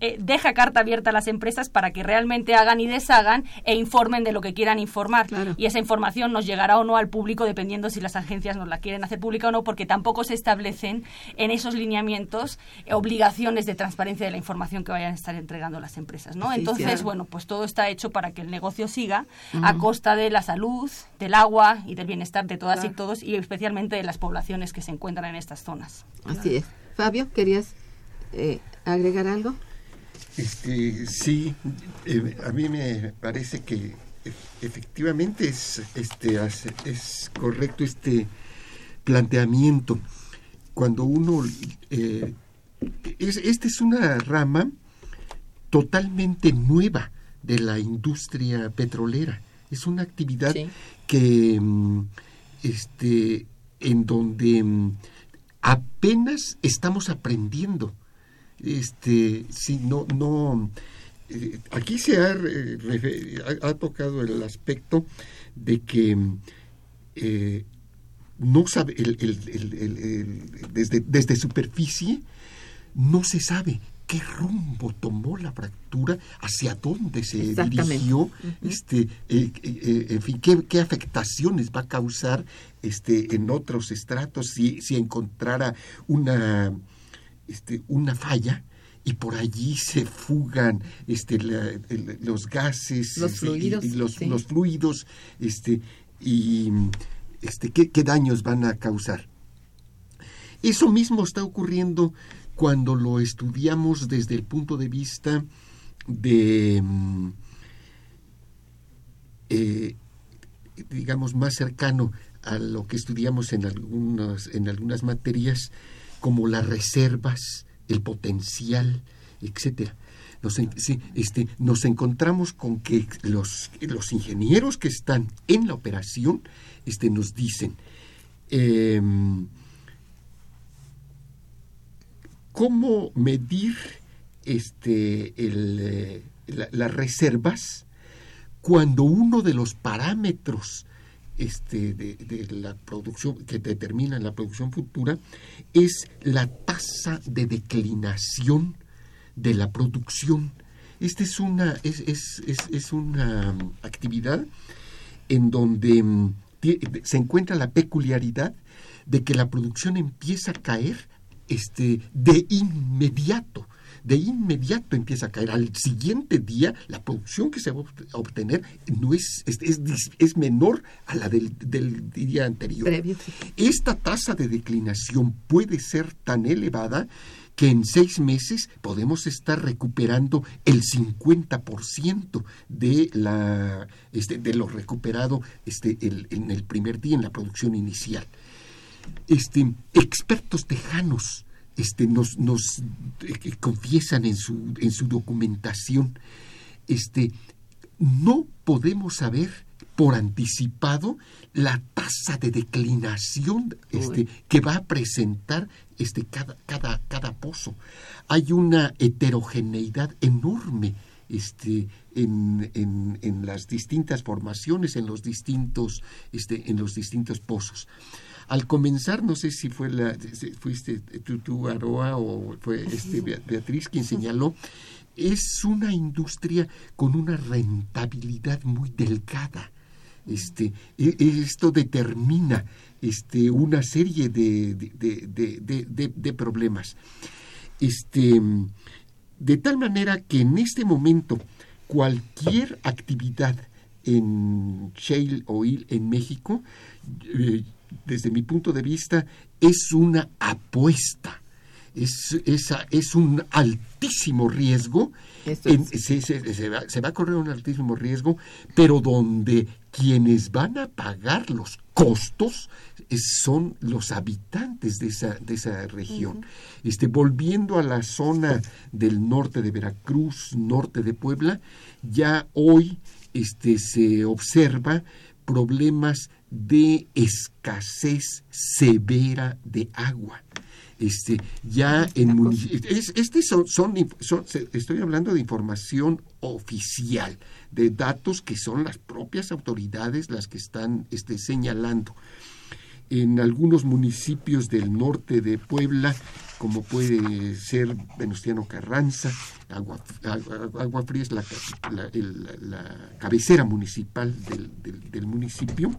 S3: eh, deja carta abierta a las empresas para que realmente hagan y deshagan e informen de lo que quieran informar. Y esa información nos llegará o no al público dependiendo si las agencias nos la quieren hacer pública o no, porque tampoco se establecen en esos lineamientos eh, obligaciones de transparencia de la información que vayan a estar entregando las empresas. ¿no? Entonces, bueno, pues todo está hecho para que el negocio siga a costa de la salud, del agua y del bienestar de todas y todos y especialmente de las poblaciones que se encuentran en estas zonas.
S1: Así es. Fabio, ¿querías eh, agregar algo?
S2: Este, sí, eh, a mí me parece que efectivamente es, este, es correcto este planteamiento. Cuando uno... Eh, es, esta es una rama totalmente nueva de la industria petrolera. Es una actividad que mm, este, en donde mm, apenas estamos aprendiendo este, si no, no, eh, aquí se ha, ha, tocado el aspecto de que eh, no sabe, desde, desde superficie no se sabe qué rumbo tomó la fractura, hacia dónde se dirigió, este, eh, en fin, qué, qué, afectaciones va a causar este, en otros estratos si, si encontrara una este, una falla y por allí se fugan este, los gases
S1: los fluidos,
S2: y, los, fluidos este, y este, ¿qué, ¿qué, daños van a causar. Eso mismo está ocurriendo cuando lo estudiamos desde el punto de vista de, mm, eh, digamos, más cercano a lo que estudiamos en algunas, en algunas materias como las reservas, el potencial, etcétera. Nos, este, encontramos con que los, ingenieros que están en la operación este, nos dicen em, cómo medir este, el, las reservas cuando uno de los parámetros este, de, la producción que determina la producción futura es la tasa de declinación de la producción. Esta es una, es, es, es, una mm, actividad en donde mm, se encuentra la peculiaridad de que la producción empieza a caer este, de inmediato de inmediato empieza a caer. Al siguiente día, la producción que se va a obtener no es, es, es, menor a la del, del día anterior. Esta tasa de declinación puede ser tan elevada que en seis meses podemos estar recuperando el 50% de, la, este, de lo recuperado este, en el primer día en la producción inicial. Este, expertos tejanos este, nos, nos eh, confiesan en su, en su documentación, este, no podemos saber por anticipado la tasa de declinación este, que va a presentar este, cada, cada, cada pozo. Hay una heterogeneidad enorme este, en, en, en, las distintas formaciones, en los distintos, este, en los distintos pozos. Al comenzar, no sé si fue la, fuiste tú, Aroa, o fue este, Beatriz quien señaló, es una industria con una rentabilidad muy delgada. Este, e, esto determina este, una serie de, de, de, problemas. Este, de tal manera que en este momento cualquier actividad en shale oil en México eh, desde mi punto de vista, es una apuesta. Es, es un altísimo riesgo, se, va, a correr un altísimo riesgo, pero donde quienes van a pagar los costos son los habitantes de esa, de esa región. este, volviendo a la zona del norte de Veracruz, norte de Puebla, ya hoy este, se observa problemas de escasez severa de agua. Este, ya en este son, son, estoy hablando de información oficial, de datos que son las propias autoridades las que están este, señalando. En algunos municipios del norte de Puebla, como puede ser Venustiano Carranza, Agua, Agua, Fría es la, cabecera municipal del, del municipio,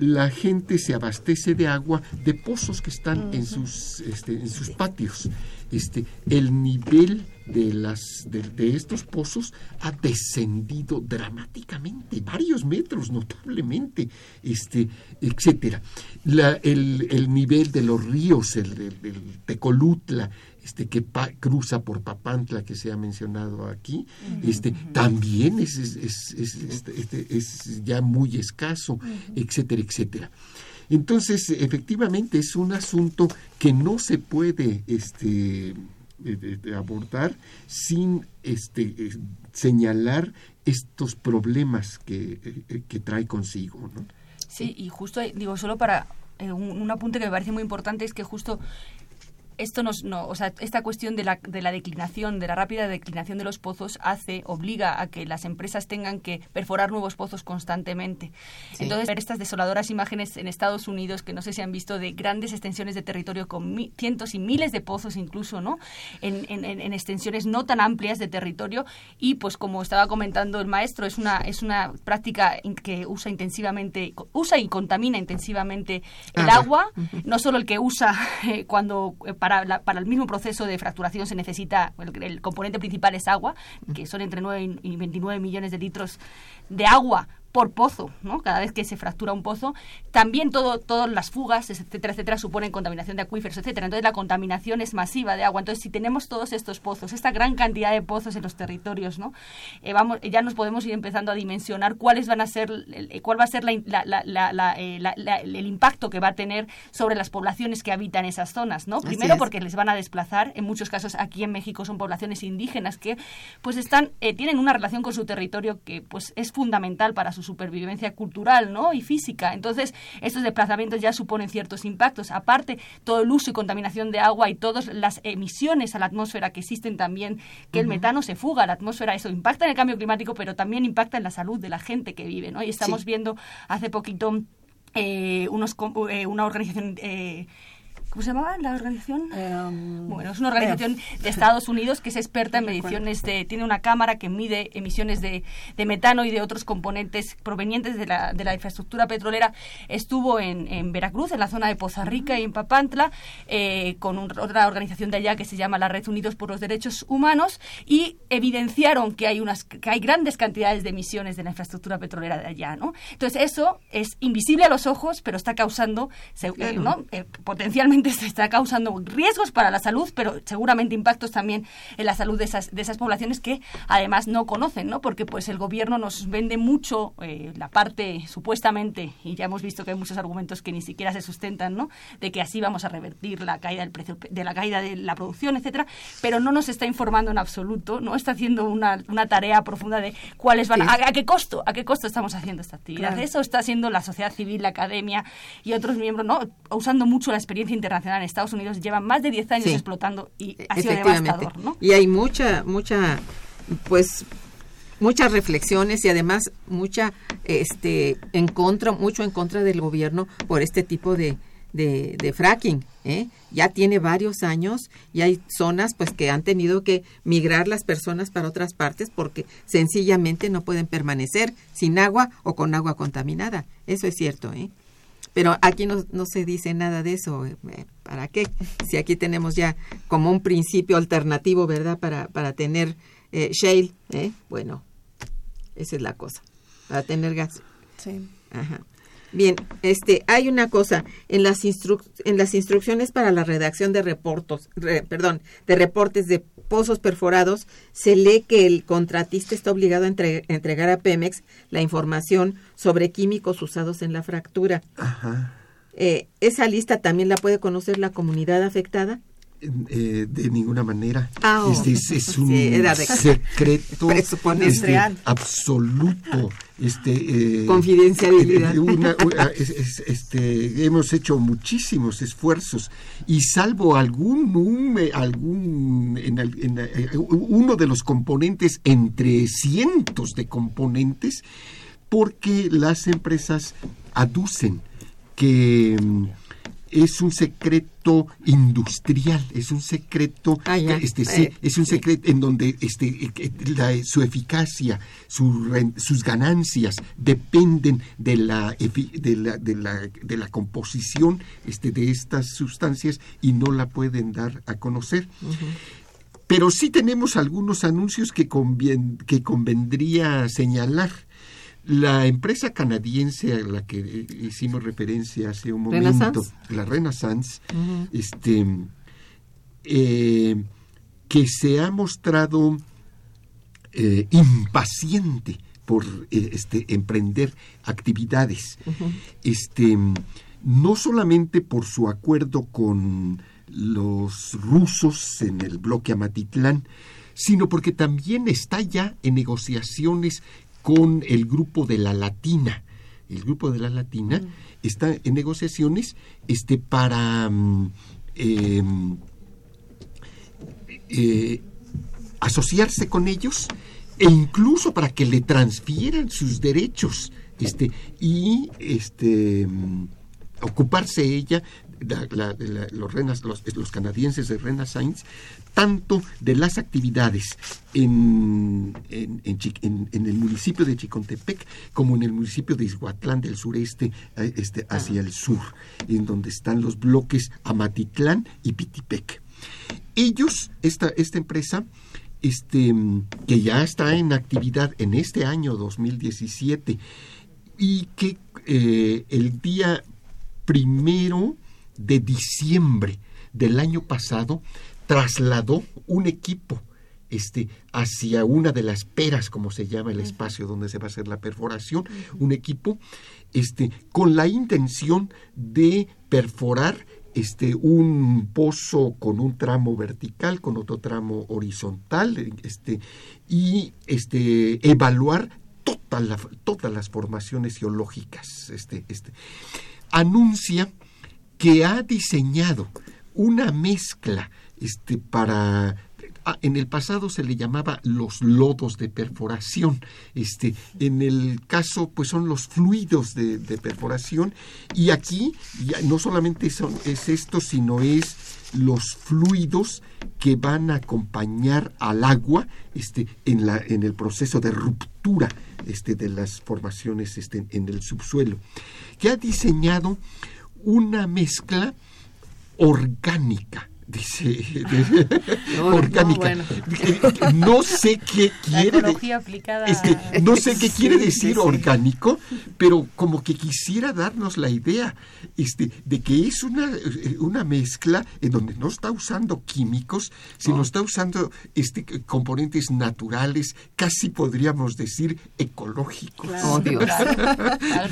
S2: la gente se abastece de agua de pozos que están en sus, este, en sus patios. Este, el nivel de, las, de, estos pozos ha descendido dramáticamente, varios metros notablemente, este, etcétera. el, el, nivel de los ríos, el, el Tecolutla, este, que cruza por Papantla, que se ha mencionado aquí, este, también es, es, este, es, ya muy escaso, etcétera, etcétera. Entonces, efectivamente, es un asunto que no se puede este, abordar sin este, señalar estos problemas que, eh, que trae consigo. ¿no?
S3: Sí, y justo, digo, solo para eh, un, un, apunte que me parece muy importante es que justo esto nos, no, o sea, esta cuestión de la, de la declinación, de la rápida declinación de los pozos, hace, obliga a que las empresas tengan que perforar nuevos pozos constantemente. Entonces, ver estas desoladoras imágenes en Estados Unidos, que no sé si han visto, de grandes extensiones de territorio con cientos y miles de pozos incluso, ¿no? En, en, en, extensiones no tan amplias de territorio. Y, pues, como estaba comentando el maestro, es una, es una práctica que usa intensivamente, usa y contamina intensivamente el agua, no solo el que usa eh, cuando eh, para, el mismo proceso de fracturación se necesita, el, componente principal es agua, que son entre 9 y 29 millones de litros de agua por pozo, ¿no? Cada vez que se fractura un pozo, también todo, todas las fugas, etcétera, etcétera, suponen contaminación de acuíferos, etcétera. Entonces la contaminación es masiva de agua. Entonces si tenemos todos estos pozos, esta gran cantidad de pozos en los territorios, ¿no? Eh, vamos, ya nos podemos ir empezando a dimensionar cuáles van a ser, cuál va a ser eh, el impacto que va a tener sobre las poblaciones que habitan esas zonas, ¿no? Primero porque les van a desplazar, en muchos casos aquí en México son poblaciones indígenas que pues están, eh, tienen una relación con su territorio que pues es fundamental para su supervivencia cultural ¿no? y física. Entonces, estos desplazamientos ya suponen ciertos impactos. Aparte, todo el uso y contaminación de agua y todas las emisiones a la atmósfera que existen también, que el metano se fuga a la atmósfera, eso impacta en el cambio climático, pero también impacta en la salud de la gente que vive. ¿no? Y estamos viendo hace poquito eh, unos, eh, una organización... Eh, ¿Cómo se llamaba la organización? Em, bueno, es una organización de Estados Unidos que es experta en mediciones de... Tiene una cámara que mide emisiones de, de metano y de otros componentes provenientes de la, de la infraestructura petrolera. Estuvo en, en, Veracruz, en la zona de Poza Rica y en Papantla, eh, con otra organización de allá que se llama la Red Unidos por los Derechos Humanos y evidenciaron que hay, unas, que hay grandes cantidades de emisiones de la infraestructura petrolera de allá, ¿no? Entonces eso es invisible a los ojos, pero está causando, eh, ¿no? Eh, potencialmente se está causando riesgos para la salud, pero seguramente impactos también en la salud de esas, de esas poblaciones que además no conocen, ¿no? Porque pues el gobierno nos vende mucho eh, la parte supuestamente, y ya hemos visto que hay muchos argumentos que ni siquiera se sustentan, ¿no? De que así vamos a revertir la caída del precio, de la caída de la producción, etcétera, pero no nos está informando en absoluto, no está haciendo una, una tarea profunda de cuáles van, a, qué costo, a qué costo estamos haciendo esta actividad. Eso está haciendo la sociedad civil, la academia y otros miembros, ¿no? Usando mucho la experiencia internacional en Estados Unidos lleva más de 10 años explotando y ha sido devastador, ¿no?
S1: Y hay mucha, mucha, pues muchas reflexiones y además mucha este en contra mucho en contra del gobierno por este tipo de, de, fracking ¿eh? ya tiene varios años y hay zonas pues que han tenido que migrar las personas para otras partes porque sencillamente no pueden permanecer sin agua o con agua contaminada eso es cierto ¿eh? Pero aquí no, no se dice nada de eso. Eh, ¿Para qué? Si aquí tenemos ya como un principio alternativo, ¿verdad? Para, para tener eh, shale, ¿eh? Bueno, esa es la cosa. Para tener gas.
S4: Sí.
S1: Ajá. Bien, este, hay una cosa en las en las instrucciones para la redacción de reportos, perdón, de reportes de pozos perforados, se lee que el contratista está obligado a entregar a Pemex la información sobre químicos usados en la fractura.
S2: Ajá.
S1: Eh, ¿Esa lista también la puede conocer la comunidad afectada?
S2: Eh, de ninguna manera.
S1: Ah, oh.
S2: este es, un secreto este, absoluto. Este,
S1: eh, Confidencialidad.
S2: Eh, este, hemos hecho muchísimos esfuerzos y salvo algún, algún uno de los componentes entre cientos de componentes, porque las empresas aducen que mm, es un secreto industrial, es un secreto,
S1: ah,
S2: este, sí, eh, es un secreto en donde este, su eficacia, sus ganancias dependen de la, de la, de la, de la composición este, de estas sustancias y no la pueden dar a conocer. Pero sí tenemos algunos anuncios que, que convendría señalar la empresa canadiense a la que hicimos referencia hace un momento, la Renaissance, este, eh, que se ha mostrado eh, impaciente por eh, este, emprender actividades, este, no solamente por su acuerdo con los rusos en el bloque Amatitlán, sino porque también está ya en negociaciones con el grupo de la Latina. El grupo de la Latina mm. está en negociaciones este, para mm, em, eh, asociarse con ellos e incluso para que le transfieran sus derechos este, y este, mm, ocuparse ella los, los, canadienses de Renaissance tanto de las actividades en, en, el municipio de Chicontepec como en el municipio de Izhuatlán del sureste eh, este, hacia el sur, en donde están los bloques Amatitlán y Pitipec. Ellos, esta, esta empresa, este, que ya está en actividad en este año 2017 y que eh, el día primero de diciembre del año pasado trasladó un equipo este, hacia una de las peras, como se llama el espacio donde se va a hacer la perforación, un equipo este, con la intención de perforar este, un pozo con un tramo vertical, con otro tramo horizontal, este, y este, evaluar todas las formaciones geológicas. Este, este. Anuncia que ha diseñado una mezcla este, para ah, en el pasado se le llamaba los lodos de perforación. Este, en el caso, pues son los fluidos de, perforación. Y aquí no solamente son, es esto, sino es los fluidos que van a acompañar al agua este, en, la, en el proceso de ruptura este, de las formaciones este, en el subsuelo, que ha diseñado una mezcla orgánica dice orgánica. No, sé qué quiere no sé qué quiere decir orgánico, pero como que quisiera darnos la idea este, de que es una, una mezcla en donde no está usando químicos, sino está usando este, componentes naturales, casi podríamos decir ecológicos.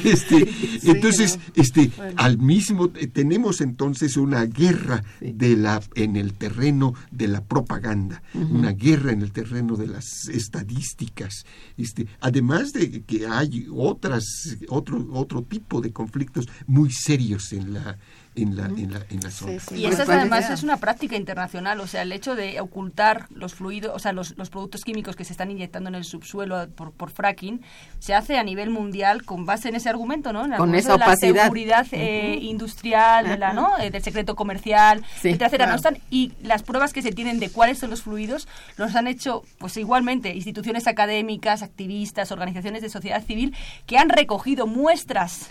S2: Este, entonces, este, al mismo tenemos entonces una guerra de la en el terreno de la propaganda, una guerra en el terreno de las estadísticas. Este, además de que hay otras, otro, otro tipo de conflictos muy serios en la, en la, en la, en la zona.
S3: Y esa además es una práctica internacional, o sea, el hecho de ocultar los fluidos, o sea, los, los productos químicos que se están inyectando en el subsuelo por, por, fracking, se hace a nivel mundial con base en ese argumento, ¿no? En
S1: con esa de la
S3: seguridad eh, industrial, de la, ¿no? Eh, del secreto comercial, etcétera, No están, y las pruebas que se tienen de cuáles son los fluidos los han hecho, pues igualmente, instituciones académicas, activistas, organizaciones de sociedad civil que han recogido muestras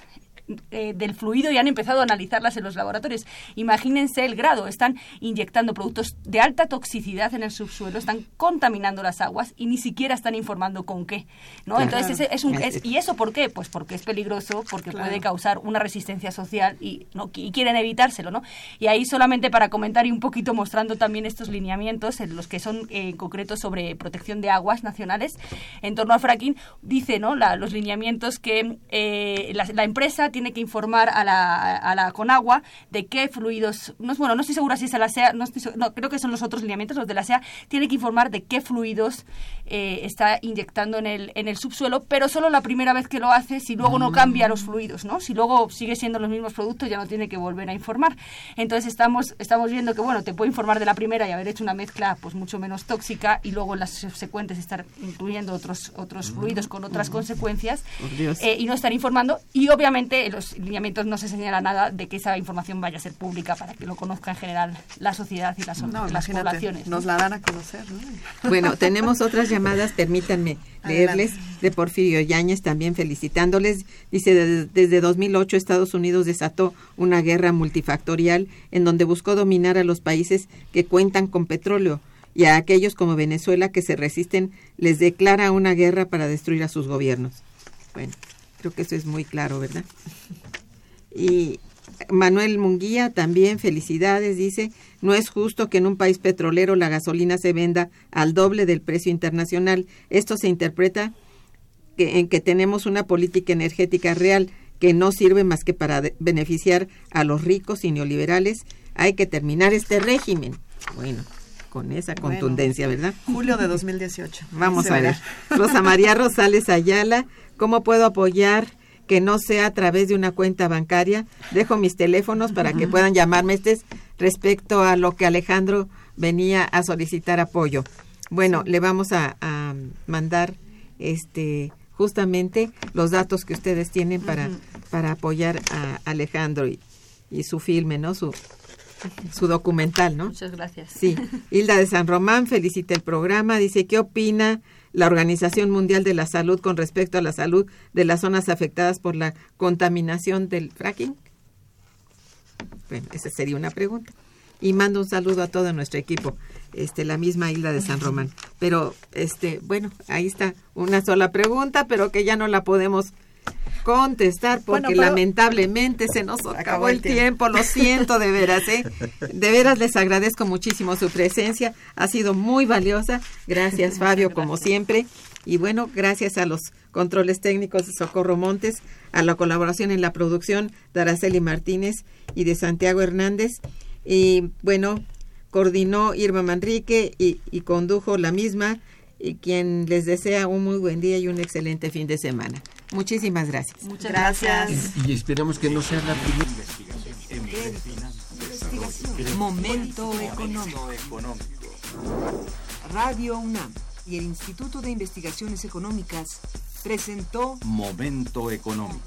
S3: eh, del fluido y han empezado a analizarlas en los laboratorios. Imagínense el grado, están inyectando productos de alta toxicidad en el subsuelo, están contaminando las aguas y ni siquiera están informando con qué. ¿no? Entonces, es, un, ¿y eso por qué? Pues porque es peligroso, porque puede causar una resistencia social y, ¿no? y quieren evitárselo. ¿no? Y ahí solamente para comentar y un poquito mostrando también estos lineamientos, en los que son eh, en concreto sobre protección de aguas nacionales en torno al fracking, dice ¿no? los lineamientos que eh, la, la empresa tiene que informar a la, a la Conagua de qué fluidos, no, bueno, no estoy segura si es a la SEA, no, no creo que son los otros lineamientos, los de la SEA, tiene que informar de qué fluidos eh, está inyectando en el, en el subsuelo, pero solo la primera vez que lo hace, si luego no cambia los fluidos, ¿no? Si luego sigue siendo los mismos productos, ya no tiene que volver a informar. Entonces estamos, estamos viendo que, bueno, te puede informar de la primera y haber hecho una mezcla pues mucho menos tóxica y luego en las subsecuentes estar incluyendo otros, otros fluidos con otras consecuencias eh, y no estar informando. Y obviamente los lineamientos no se señala nada de que esa información vaya a ser pública para que lo conozca en general la sociedad y las, las poblaciones.
S4: Nos la dan a conocer,
S1: Bueno, tenemos otras llamadas, permítanme leerles, de Porfirio Yáñez también felicitándoles. Dice, desde 2008 Estados Unidos desató una guerra multifactorial en donde buscó dominar a los países que cuentan con petróleo y a aquellos como Venezuela que se resisten les declara una guerra para destruir a sus gobiernos. Bueno, Creo que eso es muy claro, ¿verdad? Y Manuel Munguía también, felicidades, dice, no es justo que en un país petrolero la gasolina se venda al doble del precio internacional. Esto se interpreta en que tenemos una política energética real que no sirve más que para beneficiar a los ricos y neoliberales. Hay que terminar este régimen. Bueno, con esa contundencia, ¿verdad?
S4: Julio de 2018.
S1: Vamos a ver. Rosa María Rosales Ayala ¿Cómo puedo apoyar que no sea a través de una cuenta bancaria? Dejo mis teléfonos para que puedan llamarme. Este es respecto a lo que Alejandro venía a solicitar apoyo. Bueno, le vamos a, mandar este justamente los datos que ustedes tienen para, para apoyar a Alejandro y, y su filme, ¿no? Su, su documental, ¿no?
S3: Muchas gracias.
S1: Sí. Hilda de San Román felicita el programa, dice, ¿qué opina la Organización Mundial de la Salud con respecto a la salud de las zonas afectadas por la contaminación del fracking? Bueno, esa sería una pregunta. Y mando un saludo a todo nuestro equipo, este, la misma isla de San Román. Pero, este, bueno, ahí está una sola pregunta, pero que ya no la podemos contestar porque lamentablemente se nos acabó, el tiempo. lo siento de veras, ¿eh? De veras les agradezco muchísimo su presencia, ha sido muy valiosa. Gracias Fabio, como siempre. Y bueno, gracias a los controles técnicos de Socorro Montes, a la colaboración en la producción de Araceli Martínez y de Santiago Hernández. Y bueno, coordinó Irma Manrique y, y condujo la misma, y quien les desea un muy buen día y un excelente fin de semana. Muchísimas gracias.
S3: Muchas gracias.
S2: Y, esperamos que no sea la primera
S6: Momento económico. Radio UNAM y el Instituto de Investigaciones Económicas presentó
S7: Momento Económico.